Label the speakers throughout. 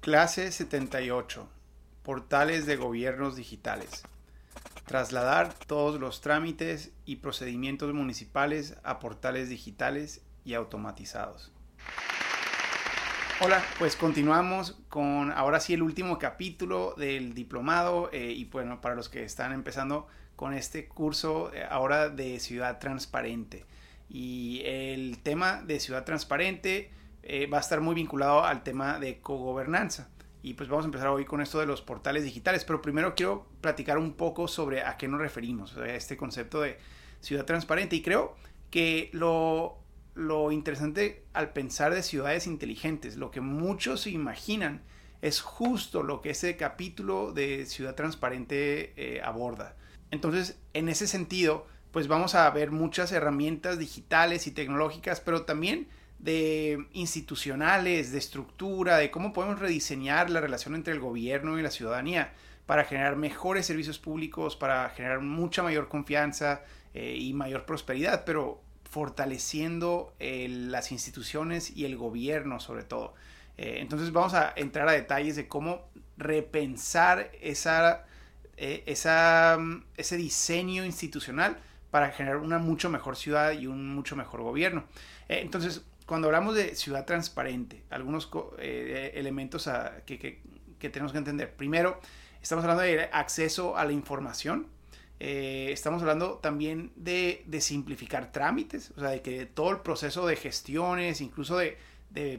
Speaker 1: Clase 78. Portales de gobiernos digitales. Trasladar todos los trámites y procedimientos municipales a portales digitales y automatizados. Hola, pues continuamos con ahora sí el último capítulo del diplomado eh, y bueno, para los que están empezando con este curso eh, ahora de ciudad transparente. Y el tema de ciudad transparente eh, va a estar muy vinculado al tema de cogobernanza. Y pues vamos a empezar hoy con esto de los portales digitales, pero primero quiero platicar un poco sobre a qué nos referimos, a este concepto de ciudad transparente. Y creo que lo, lo interesante al pensar de ciudades inteligentes, lo que muchos imaginan, es justo lo que ese capítulo de ciudad transparente eh, aborda. Entonces, en ese sentido, pues vamos a ver muchas herramientas digitales y tecnológicas, pero también de institucionales, de estructura, de cómo podemos rediseñar la relación entre el gobierno y la ciudadanía para generar mejores servicios públicos, para generar mucha mayor confianza eh, y mayor prosperidad, pero fortaleciendo eh, las instituciones y el gobierno sobre todo. Eh, entonces vamos a entrar a detalles de cómo repensar esa, ese diseño institucional para generar una mucho mejor ciudad y un mucho mejor gobierno. entonces, cuando hablamos de ciudad transparente, algunos eh, elementos que, tenemos que entender. Primero, estamos hablando de acceso a la información. Eh, estamos hablando también de, simplificar trámites, o sea, de que todo el proceso de gestiones, incluso de,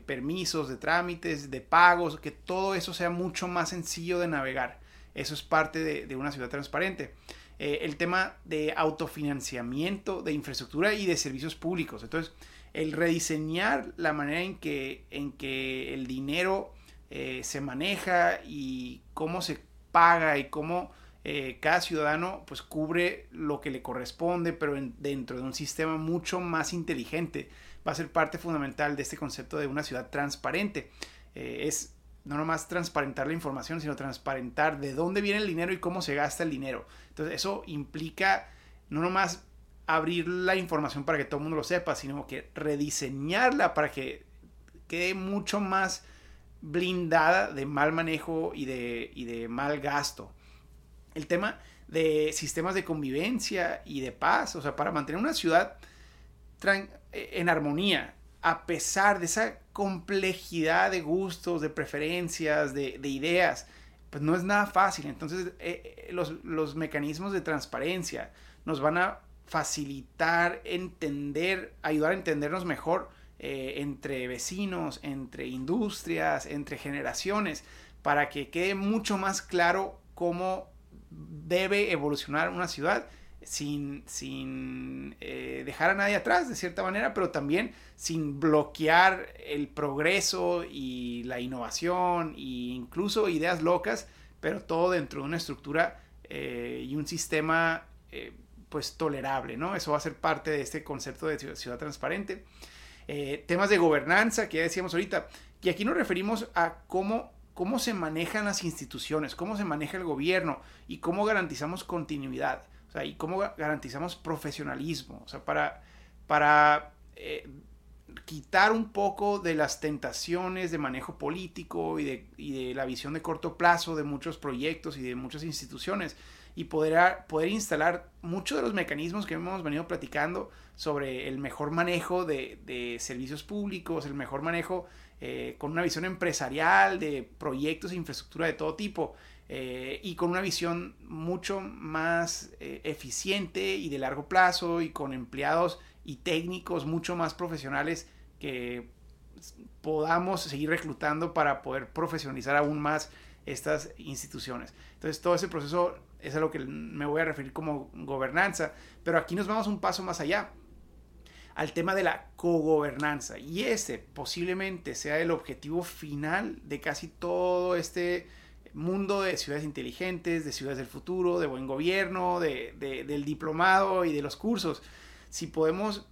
Speaker 1: permisos, de trámites, de pagos, que todo eso sea mucho más sencillo de navegar. Eso es parte de, una ciudad transparente. Eh, el tema de autofinanciamiento de infraestructura y de servicios públicos. Entonces, el rediseñar la manera en que, en que el dinero eh, se maneja y cómo se paga y cómo eh, cada ciudadano pues cubre lo que le corresponde, pero dentro de un sistema mucho más inteligente. Va a ser parte fundamental de este concepto de una ciudad transparente. Eh, es no nomás transparentar la información, sino transparentar de dónde viene el dinero y cómo se gasta el dinero. Entonces eso implica no nomás abrir la información para que todo el mundo lo sepa, sino que rediseñarla para que quede mucho más blindada de mal manejo y de, de mal gasto. El tema de sistemas de convivencia y de paz, o sea, para mantener una ciudad en armonía, a pesar de esa complejidad de gustos, de preferencias, de, ideas, pues no es nada fácil. Entonces, eh, eh, los, los mecanismos de transparencia nos van a facilitar, entender, ayudar a entendernos mejor eh, entre vecinos, entre industrias, entre generaciones, para que quede mucho más claro cómo debe evolucionar una ciudad sin, sin eh, dejar a nadie atrás de cierta manera, pero también sin bloquear el progreso y la innovación e incluso ideas locas, pero todo dentro de una estructura eh, y un sistema pues tolerable, ¿no? Eso va a ser parte de este concepto de ciudad, transparente. Eh, temas de gobernanza, que ya decíamos ahorita, y aquí nos referimos a cómo, cómo se manejan las instituciones, cómo se maneja el gobierno y cómo garantizamos continuidad, o sea, y cómo garantizamos profesionalismo, o sea, para, para eh, quitar un poco de las tentaciones de manejo político y de, y de la visión de corto plazo de muchos proyectos y de muchas instituciones y poder, poder instalar muchos de los mecanismos que hemos venido platicando sobre el mejor manejo de, servicios públicos, el mejor manejo eh, con una visión empresarial de proyectos e infraestructura de todo tipo eh, y con una visión mucho más eh, eficiente y de largo plazo y con empleados y técnicos mucho más profesionales que podamos seguir reclutando para poder profesionalizar aún más estas instituciones. Entonces todo ese proceso es a lo que me voy a referir como gobernanza, pero aquí nos vamos un paso más allá al tema de la cogobernanza y ese posiblemente sea el objetivo final de casi todo este mundo de ciudades inteligentes, de ciudades del futuro, de buen gobierno, de, del diplomado y de los cursos. Si podemos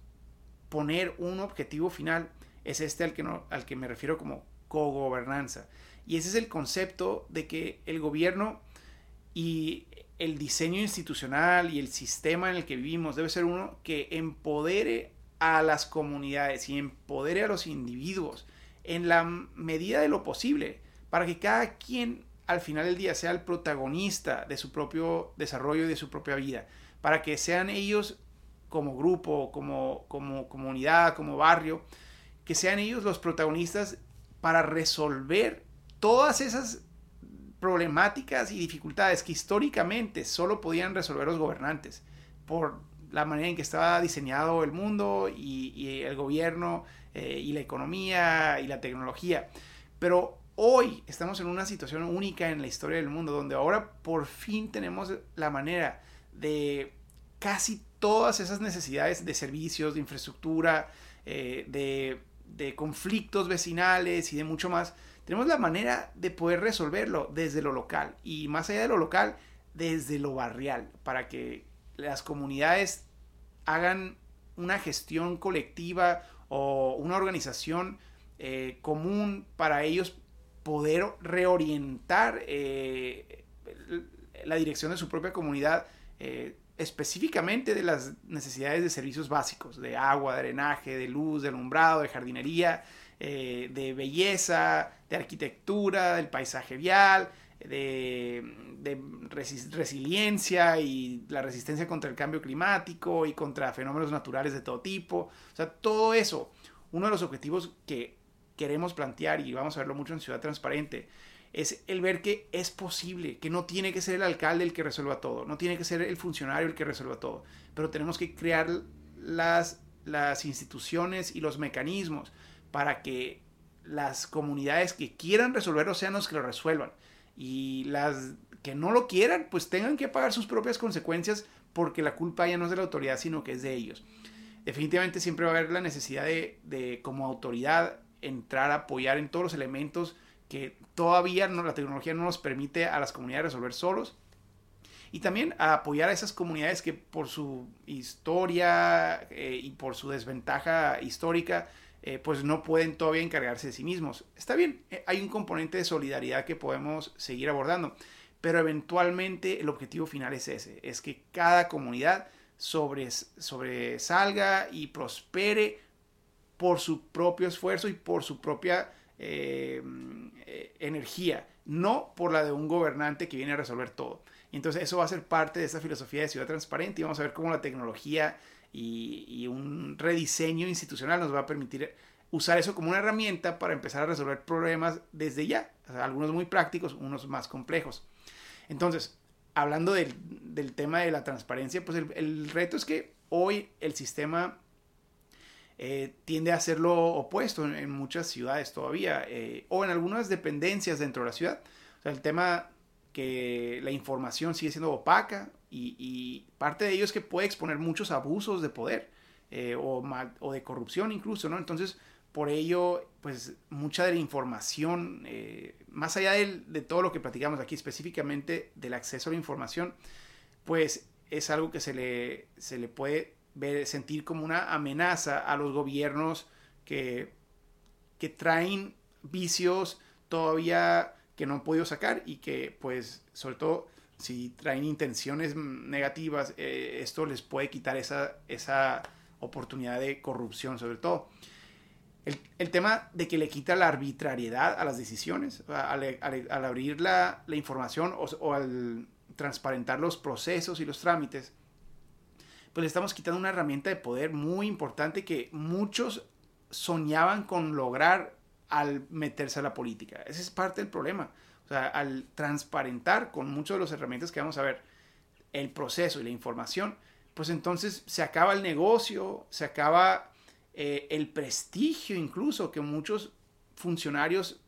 Speaker 1: poner un objetivo final, es este al que, no, al que me refiero como cogobernanza. Y ese es el concepto de que el gobierno y el diseño institucional y el sistema en el que vivimos debe ser uno que empodere a las comunidades y empodere a los individuos en la medida de lo posible para que cada quien al final del día sea el protagonista de su propio desarrollo y de su propia vida, para que sean ellos como grupo, como, como comunidad, como barrio, que sean ellos los protagonistas para resolver todas esas problemáticas y dificultades que históricamente solo podían resolver los gobernantes por la manera en que estaba diseñado el mundo y, el gobierno eh, y la economía y la tecnología. Pero hoy estamos en una situación única en la historia del mundo donde ahora por fin tenemos la manera de casi todas esas necesidades de servicios, de infraestructura, eh, de, de conflictos vecinales y de mucho más, tenemos la manera de poder resolverlo desde lo local y más allá de lo local, desde lo barrial, para que las comunidades hagan una gestión colectiva o una organización eh, común para ellos poder reorientar eh, la dirección de su propia comunidad eh, específicamente de las necesidades de servicios básicos, de agua, de drenaje, de luz, de alumbrado, de jardinería, de belleza, de arquitectura, del paisaje vial, de, resiliencia y la resistencia contra el cambio climático y contra fenómenos naturales de todo tipo. O sea, todo eso, uno de los objetivos que queremos plantear y vamos a verlo mucho en Ciudad Transparente, es el ver que es posible, que no tiene que ser el alcalde el que resuelva todo, no tiene que ser el funcionario el que resuelva todo, pero tenemos que crear las, las instituciones y los mecanismos para que las comunidades que quieran resolverlo sean los que lo resuelvan y las que no lo quieran, pues tengan que pagar sus propias consecuencias porque la culpa ya no es de la autoridad, sino que es de ellos. Definitivamente siempre va a haber la necesidad de, como autoridad entrar a apoyar en todos los elementos que todavía no, la tecnología no nos permite a las comunidades resolver solos. Y también a apoyar a esas comunidades que por su historia eh, y por su desventaja histórica eh, pues no pueden todavía encargarse de sí mismos. Está bien, eh, hay un componente de solidaridad que podemos seguir abordando, pero eventualmente el objetivo final es ese, es que cada comunidad sobresalga y prospere por su propio esfuerzo y por su propia eh, energía, no por la de un gobernante que viene a resolver todo. Y entonces eso va a ser parte de esta filosofía de ciudad transparente y vamos a ver cómo la tecnología y, un rediseño institucional nos va a permitir usar eso como una herramienta para empezar a resolver problemas desde ya, algunos muy prácticos, unos más complejos. Entonces, hablando del, tema de la transparencia, pues el, reto es que hoy el sistema eh, tiende a hacer lo opuesto en, muchas ciudades todavía, eh, o en algunas dependencias dentro de la ciudad. El tema que la información sigue siendo opaca y, parte de ello es que puede exponer muchos abusos de poder eh, o, de corrupción incluso, ¿no? Entonces, por ello, pues mucha de la información, eh, más allá de, todo lo que platicamos aquí específicamente del acceso a la información, pues es algo que se le, se le puede sentir como una amenaza a los gobiernos que, que traen vicios todavía que no han podido sacar y que pues sobre todo si traen intenciones negativas, eh, esto les puede quitar esa, esa oportunidad de corrupción sobre todo. El, tema de que le quita la arbitrariedad a las decisiones, al, abrir la, información o, al transparentar los procesos y los trámites, pues le estamos quitando una herramienta de poder muy importante que muchos soñaban con lograr al meterse a la política. Ese es parte del problema. Sea, al transparentar con muchos de los herramientas que vamos a ver el proceso y la información, pues entonces se acaba el negocio, se acaba eh, el prestigio incluso que muchos funcionarios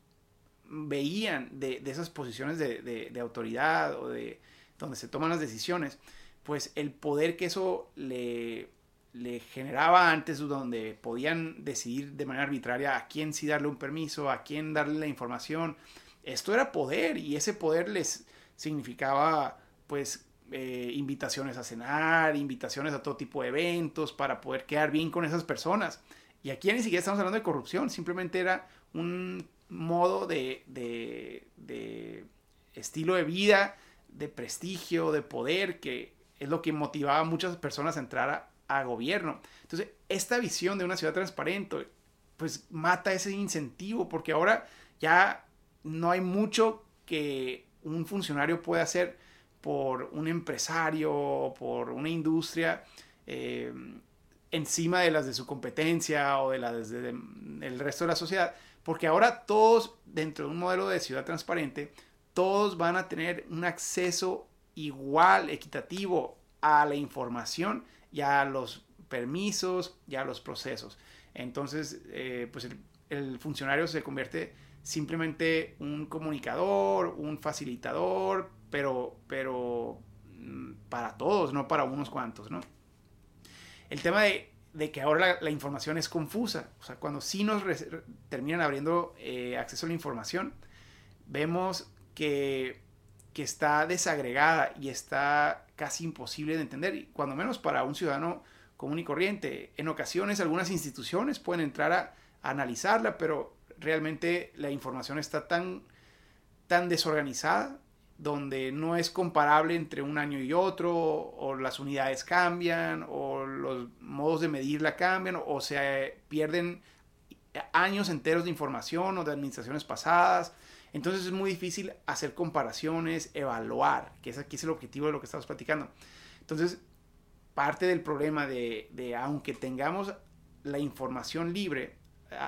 Speaker 1: veían de, esas posiciones de, de, autoridad o de donde se toman las decisiones, pues el poder que eso le le generaba antes donde podían decidir de manera arbitraria a quién sí darle un permiso, a quién darle la información. Esto era poder y ese poder les significaba pues eh, invitaciones a cenar, invitaciones a todo tipo de eventos para poder quedar bien con esas personas. Y aquí ni siquiera estamos hablando de corrupción, simplemente era un modo de, de, de estilo de vida, de prestigio, de poder, que es lo que motivaba a muchas personas a entrar a, a gobierno. Entonces, esta visión de una ciudad transparente, pues mata ese incentivo, porque ahora ya no hay mucho que un funcionario puede hacer por un empresario, por una industria, eh, encima de las de su competencia o de las del resto de la sociedad, porque ahora todos, dentro de un modelo de ciudad transparente, todos van a tener un acceso igual, equitativo a la información y a los permisos y a los procesos. Entonces, eh, pues el, funcionario se convierte simplemente un comunicador, un facilitador, pero, pero mm, para todos, no para unos cuantos, ¿no? El tema de, que ahora la, información es confusa, o sea, cuando sí nos terminan abriendo eh, acceso a la información, vemos que, que está desagregada y está casi imposible de entender, cuando menos para un ciudadano común y corriente. En ocasiones algunas instituciones pueden entrar a, analizarla, pero realmente la información está tan, tan desorganizada donde no es comparable entre un año y otro, o las unidades cambian, o los modos de medirla cambian, o se pierden años enteros de información o de administraciones pasadas. Entonces es muy difícil hacer comparaciones, evaluar, que es aquí es el objetivo de lo que estamos platicando. Entonces, parte del problema de, de aunque tengamos la información libre,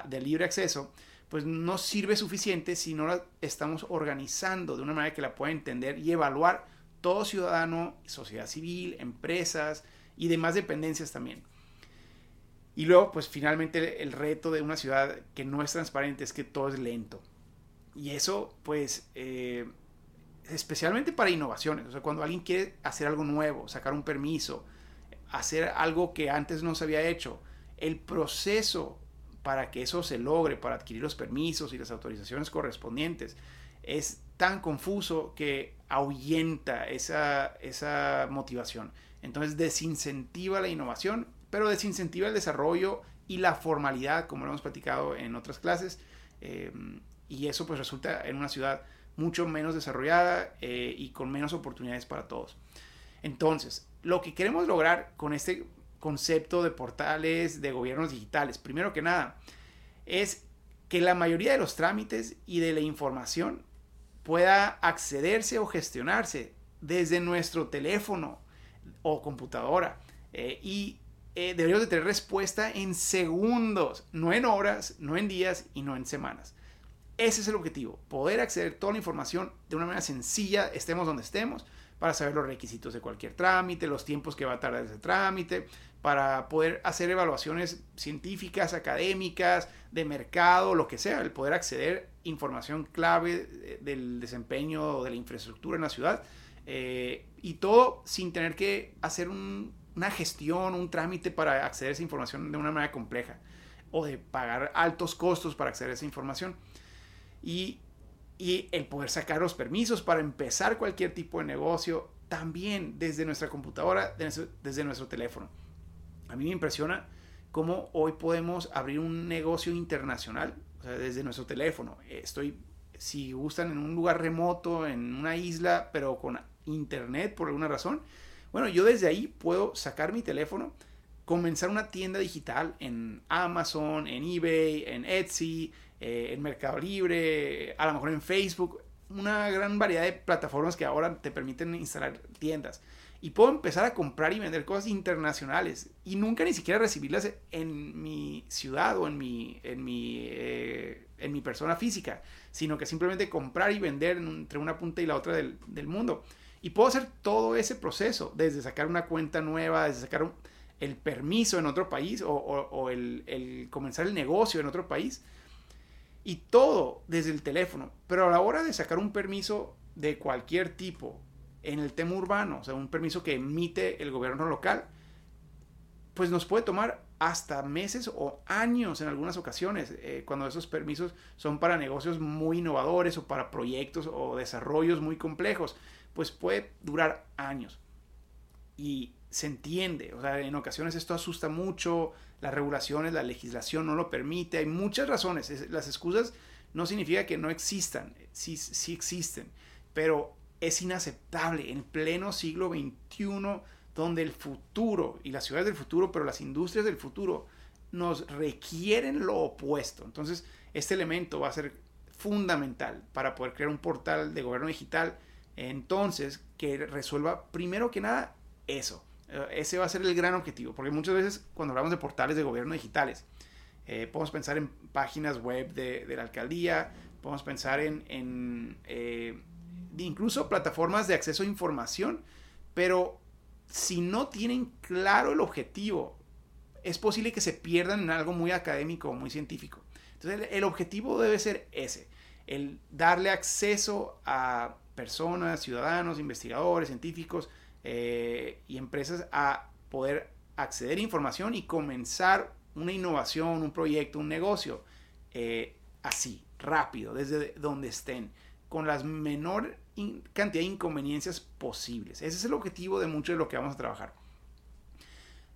Speaker 1: de libre acceso, pues no sirve suficiente si no la estamos organizando de una manera que la pueda entender y evaluar todo ciudadano, sociedad civil, empresas y demás dependencias también. Y luego, pues finalmente el reto de una ciudad que no es transparente es que todo es lento. Y eso, pues, eh, especialmente para innovaciones, o sea, cuando alguien quiere hacer algo nuevo, sacar un permiso, hacer algo que antes no se había hecho, el proceso para que eso se logre, para adquirir los permisos y las autorizaciones correspondientes, es tan confuso que ahuyenta esa, esa motivación. Entonces desincentiva la innovación, pero desincentiva el desarrollo y la formalidad, como lo hemos platicado en otras clases. Eh, y eso pues resulta en una ciudad mucho menos desarrollada eh, y con menos oportunidades para todos. Entonces, lo que queremos lograr con este concepto de portales de gobiernos digitales, primero que nada, es que la mayoría de los trámites y de la información pueda accederse o gestionarse desde nuestro teléfono o computadora. Eh, y eh, deberíamos de tener respuesta en segundos, no en horas, no en días y no en semanas. Ese es el objetivo, poder acceder a toda la información de una manera sencilla, estemos donde estemos, para saber los requisitos de cualquier trámite, los tiempos que va a tardar ese trámite, para poder hacer evaluaciones científicas, académicas, de mercado, lo que sea, el poder acceder a información clave del desempeño de la infraestructura en la ciudad eh, y todo sin tener que hacer una gestión, un trámite para acceder a esa información de una manera compleja o de pagar altos costos para acceder a esa información y, el poder sacar los permisos para empezar cualquier tipo de negocio también desde nuestra computadora, desde, nuestro teléfono. A mí me impresiona cómo hoy podemos abrir un negocio internacional desde nuestro teléfono. Estoy, si gustan, en un lugar remoto, en una isla, pero con internet por alguna razón. Bueno, yo desde ahí puedo sacar mi teléfono, comenzar una tienda digital en Amazon, en eBay, en Etsy, eh, en Mercado Libre, a lo mejor en Facebook, una gran variedad de plataformas que ahora te permiten instalar tiendas. Y puedo empezar a comprar y vender cosas internacionales y nunca ni siquiera recibirlas en mi ciudad o en mi, en mi, eh, en mi persona física, sino que simplemente comprar y vender entre una punta y la otra del, del mundo. Y puedo hacer todo ese proceso, desde sacar una cuenta nueva, desde sacar el permiso en otro país o, o, el, el comenzar el negocio en otro país y todo desde el teléfono. Pero a la hora de sacar un permiso de cualquier tipo en el tema urbano, o sea, un permiso que emite el gobierno local, pues nos puede tomar hasta meses o años en algunas ocasiones, eh, cuando esos permisos son para negocios muy innovadores o para proyectos o desarrollos muy complejos, pues puede durar años. Y se entiende, o sea, en ocasiones esto asusta mucho, las regulaciones, la legislación no lo permite, hay muchas razones, las excusas no significa que no existan, sí, sí existen, pero es inaceptable en pleno siglo XXI, donde el futuro y las ciudades del futuro, pero las industrias del futuro, nos requieren lo opuesto. Entonces, este elemento va a ser fundamental para poder crear un portal de gobierno digital. Entonces, que resuelva primero que nada eso. Eh, ese va a ser el gran objetivo, porque muchas veces cuando hablamos de portales de gobierno digitales, eh, podemos pensar en páginas web de, la alcaldía, podemos pensar en, eh, incluso plataformas de acceso a información, pero si no tienen claro el objetivo, es posible que se pierdan en algo muy académico o muy científico. Entonces el, objetivo debe ser ese, el darle acceso a personas, ciudadanos, investigadores, científicos eh, y empresas a poder acceder a información y comenzar una innovación, un proyecto, un negocio eh, así, rápido, desde donde estén, con la menor cantidad de inconveniencias posibles. Ese es el objetivo de mucho de lo que vamos a trabajar.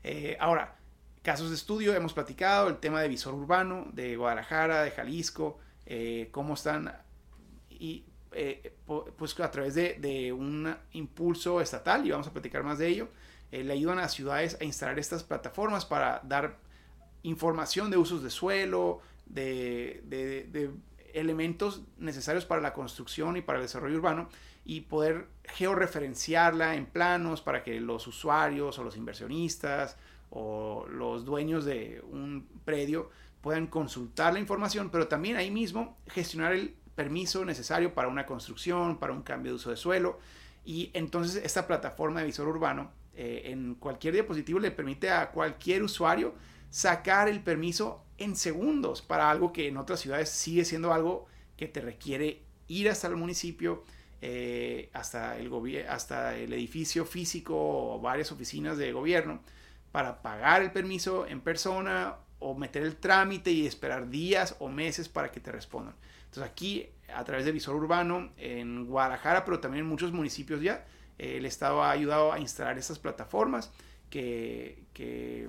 Speaker 1: Eh, ahora, casos de estudio, hemos platicado el tema de visor urbano de Guadalajara, de Jalisco, eh, cómo están y pues a través de, de, un impulso estatal, y vamos a platicar más de ello, le ayudan a ciudades a instalar estas plataformas para dar información de usos de suelo, de, elementos necesarios para la construcción y para el desarrollo urbano y poder georreferenciarla en planos para que los usuarios o los inversionistas o los dueños de un predio puedan consultar la información, pero también ahí mismo gestionar el permiso necesario para una construcción, para un cambio de uso de suelo. Y entonces esta plataforma de visor urbano eh, en cualquier dispositivo le permite a cualquier usuario sacar el permiso en segundos para algo que en otras ciudades sigue siendo algo que te requiere ir hasta el municipio, eh, hasta, el hasta el edificio físico o varias oficinas de gobierno para pagar el permiso en persona o meter el trámite y esperar días o meses para que te respondan. Entonces aquí a través de Visor Urbano en Guadalajara, pero también en muchos municipios ya, eh, el Estado ha ayudado a instalar estas plataformas que, que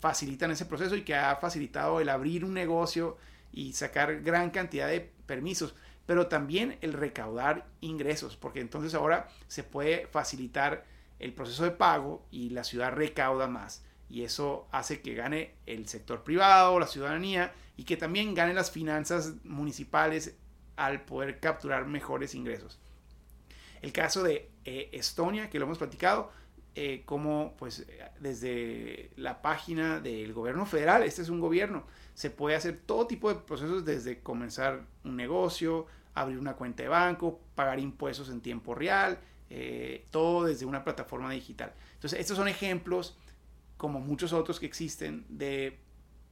Speaker 1: facilitan ese proceso y que ha facilitado el abrir un negocio y sacar gran cantidad de permisos, pero también el recaudar ingresos, porque entonces ahora se puede facilitar el proceso de pago y la ciudad recauda más. Y eso hace que gane el sector privado, la ciudadanía y que también gane las finanzas municipales al poder capturar mejores ingresos. El caso de eh, Estonia, que lo hemos platicado, eh, como pues desde la página del gobierno federal, este es un gobierno, se puede hacer todo tipo de procesos desde comenzar un negocio, abrir una cuenta de banco, pagar impuestos en tiempo real, eh, todo desde una plataforma digital. Entonces, estos son ejemplos, como muchos otros que existen, de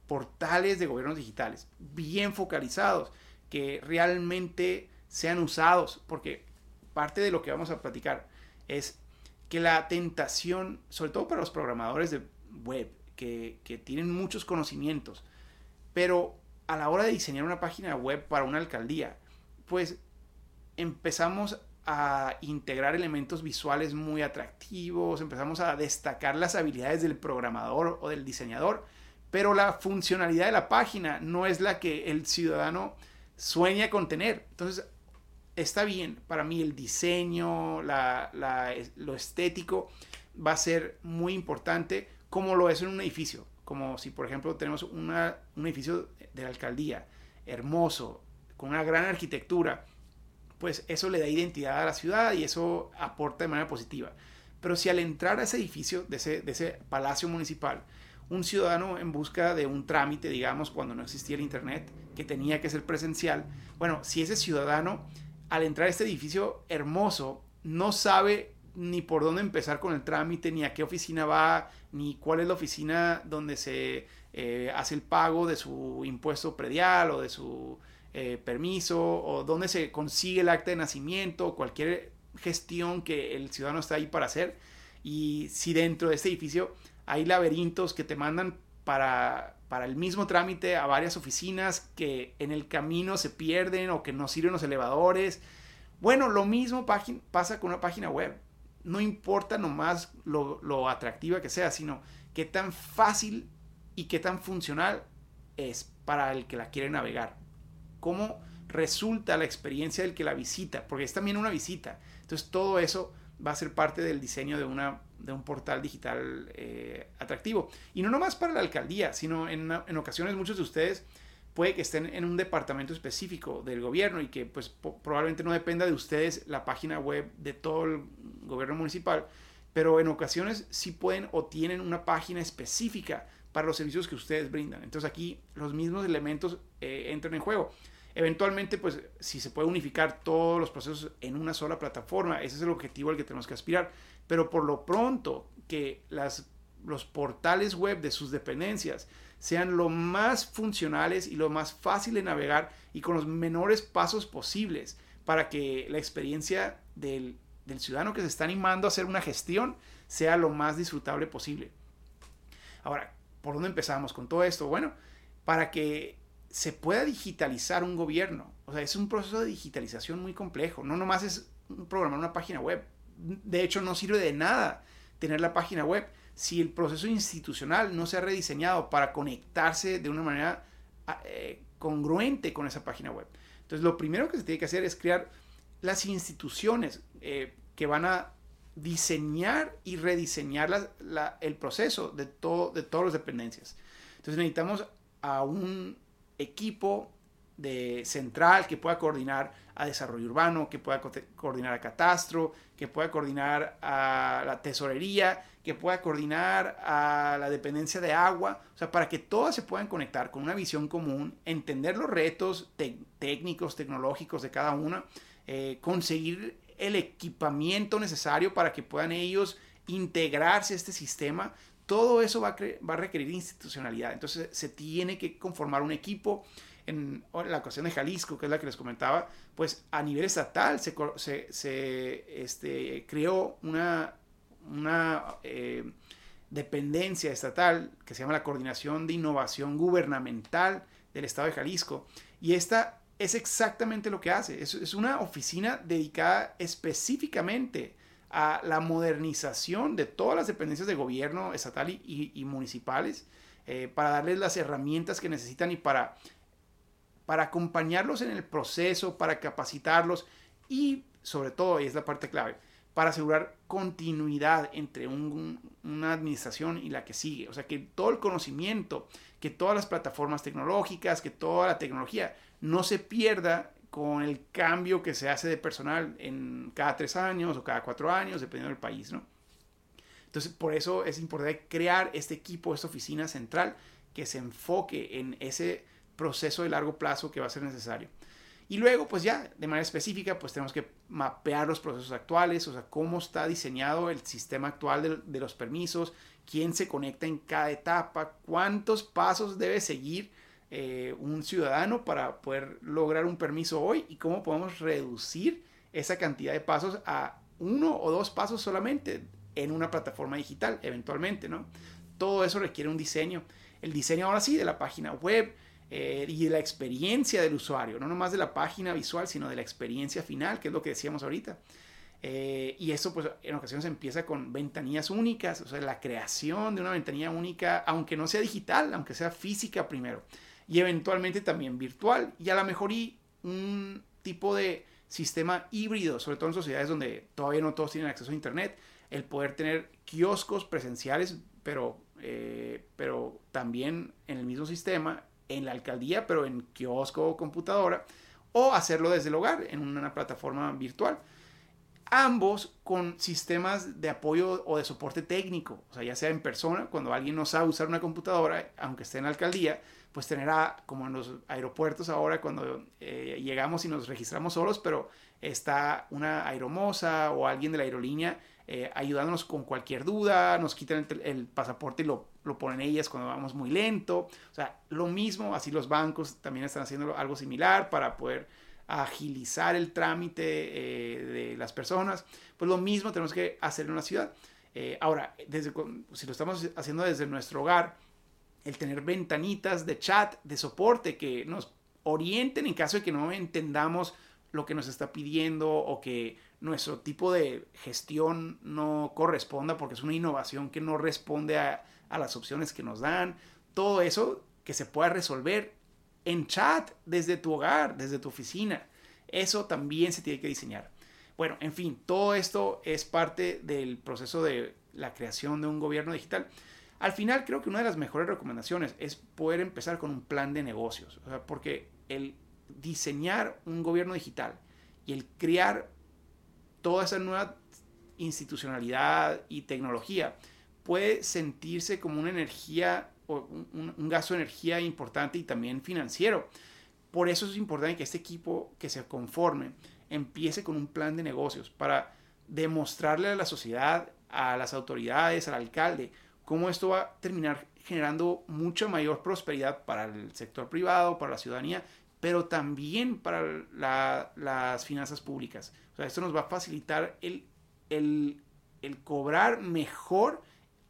Speaker 1: portales de gobiernos digitales, bien focalizados, que realmente sean usados, porque parte de lo que vamos a platicar es que la tentación, sobre todo para los programadores de web, que, tienen muchos conocimientos, pero a la hora de diseñar una página web para una alcaldía, pues empezamos a integrar elementos visuales muy atractivos, empezamos a destacar las habilidades del programador o del diseñador, pero la funcionalidad de la página no es la que el ciudadano sueña con tener. Entonces, está bien, para mí el diseño, lo estético va a ser muy importante, como lo es en un edificio, como si por ejemplo tenemos un edificio de la alcaldía, hermoso, con una gran arquitectura, pues eso le da identidad a la ciudad y eso aporta de manera positiva. Pero si al entrar a ese edificio, de ese, de ese palacio municipal, un ciudadano en busca de un trámite, digamos, cuando no existía el Internet, que tenía que ser presencial, bueno, si ese ciudadano al entrar a este edificio hermoso, no sabe ni por dónde empezar con el trámite, ni a qué oficina va, ni cuál es la oficina donde se eh, hace el pago de su impuesto predial o de su eh, permiso, o dónde se consigue el acta de nacimiento, cualquier gestión que el ciudadano está ahí para hacer. Y si dentro de este edificio hay laberintos que te mandan para, para el mismo trámite a varias oficinas que en el camino se pierden o que no sirven los elevadores. Bueno, lo mismo pasa con una página web. No importa nomás lo, lo atractiva que sea, sino qué tan fácil y qué tan funcional es para el que la quiere navegar. Cómo resulta la experiencia del que la visita, porque es también una visita. Entonces todo eso va a ser parte del diseño de, una, de un portal digital eh, atractivo. Y no nomás para la alcaldía, sino en, en, ocasiones muchos de ustedes puede que estén en un departamento específico del gobierno y que pues probablemente no dependa de ustedes la página web de todo el gobierno municipal, pero en ocasiones sí pueden o tienen una página específica para los servicios que ustedes brindan. Entonces aquí los mismos elementos eh, entran en juego. Eventualmente, pues si se puede unificar todos los procesos en una sola plataforma, ese es el objetivo al que tenemos que aspirar. Pero por lo pronto, que las, los portales web de sus dependencias sean lo más funcionales y lo más fácil de navegar y con los menores pasos posibles para que la experiencia del, del ciudadano que se está animando a hacer una gestión sea lo más disfrutable posible. Ahora, ¿por dónde empezamos con todo esto? Bueno, para que se pueda digitalizar un gobierno. O sea, es un proceso de digitalización muy complejo. No nomás es programar una página web. De hecho, no sirve de nada tener la página web si el proceso institucional no se ha rediseñado para conectarse de una manera ah, eh, congruente con esa página web. Entonces, lo primero que se tiene que hacer es crear las instituciones eh, que van a diseñar y rediseñar el proceso de, todo, de todas las dependencias. Entonces necesitamos a un equipo de central que pueda coordinar a desarrollo urbano, que pueda coordinar a catastro, que pueda coordinar a la tesorería, que pueda coordinar a la dependencia de agua, o sea, para que todas se puedan conectar con una visión común, entender los retos técnicos, tecnológicos de cada una, eh, conseguir el equipamiento necesario para que puedan ellos integrarse a este sistema, todo eso va a, va requerir institucionalidad. Entonces se tiene que conformar un equipo. En la cuestión de Jalisco, que es la que les comentaba, pues a nivel estatal se, se, este, creó una, una eh, dependencia estatal que se llama la Coordinación de Innovación Gubernamental del Estado de Jalisco. Y esta es exactamente lo que hace. Es, es una oficina dedicada específicamente a la modernización de todas las dependencias de gobierno estatal y, municipales eh, para darles las herramientas que necesitan y para, para acompañarlos en el proceso, para capacitarlos y sobre todo, y es la parte clave, para asegurar continuidad entre una administración y la que sigue. O sea, que todo el conocimiento, que todas las plataformas tecnológicas, que toda la tecnología no se pierda con el cambio que se hace de personal en cada tres años o cada cuatro años, dependiendo del país, ¿no? Entonces, por eso es importante crear este equipo, esta oficina central que se enfoque en ese proceso de largo plazo que va a ser necesario. Y luego, pues ya, de manera específica, pues tenemos que mapear los procesos actuales, o sea, cómo está diseñado el sistema actual de, de los permisos, quién se conecta en cada etapa, cuántos pasos debe seguir eh, un ciudadano para poder lograr un permiso hoy y cómo podemos reducir esa cantidad de pasos a uno o dos pasos solamente en una plataforma digital, eventualmente, ¿no? Todo eso requiere un diseño. El diseño ahora sí de la página web eh, y de la experiencia del usuario, no nomás de la página visual, sino de la experiencia final, que es lo que decíamos ahorita. Eh, y eso pues en ocasiones empieza con ventanillas únicas, o sea, la creación de una ventanilla única, aunque no sea digital, aunque sea física primero y eventualmente también virtual y a lo mejor y un tipo de sistema híbrido, sobre todo en sociedades donde todavía no todos tienen acceso a Internet, el poder tener kioscos presenciales, pero, eh, pero también en el mismo sistema, en la alcaldía, pero en kiosco o computadora, o hacerlo desde el hogar, en una plataforma virtual. Ambos con sistemas de apoyo o de soporte técnico, o sea, ya sea en persona, cuando alguien no sabe usar una computadora, aunque esté en la alcaldía, pues tener como en los aeropuertos ahora cuando eh, llegamos y nos registramos solos, pero está una aeromoza o alguien de la aerolínea eh, ayudándonos con cualquier duda, nos quitan el, pasaporte y lo, lo, ponen ellas cuando vamos muy lento. O sea, lo mismo, así los bancos también están haciendo algo similar para poder agilizar el trámite eh, de las personas. Pues lo mismo tenemos que hacer en una ciudad. ahora, desde, si lo estamos haciendo desde nuestro hogar, el tener ventanitas de chat, de soporte que nos orienten en caso de que no entendamos lo que nos está pidiendo o que nuestro tipo de gestión no corresponda porque es una innovación que no responde a, las opciones que nos dan. Todo eso que se pueda resolver en chat desde tu hogar, desde tu oficina. Eso también se tiene que diseñar. Bueno, en fin, todo esto es parte del proceso de la creación de un gobierno digital. Al final creo que una de las mejores recomendaciones es poder empezar con un plan de negocios, porque el diseñar un gobierno digital y el crear toda esa nueva institucionalidad y tecnología puede sentirse como una energía o un, un, gasto de energía importante y también financiero. Por eso es importante que este equipo que se conforme empiece con un plan de negocios para demostrarle a la sociedad, a las autoridades, al alcalde, cómo esto va a terminar generando mucha mayor prosperidad para el sector privado, para la ciudadanía, pero también para las finanzas públicas. O sea, esto nos va a facilitar el, el, cobrar mejor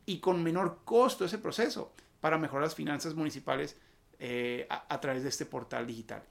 Speaker 1: y con menor costo ese proceso para mejorar las finanzas municipales eh, a, través de este portal digital.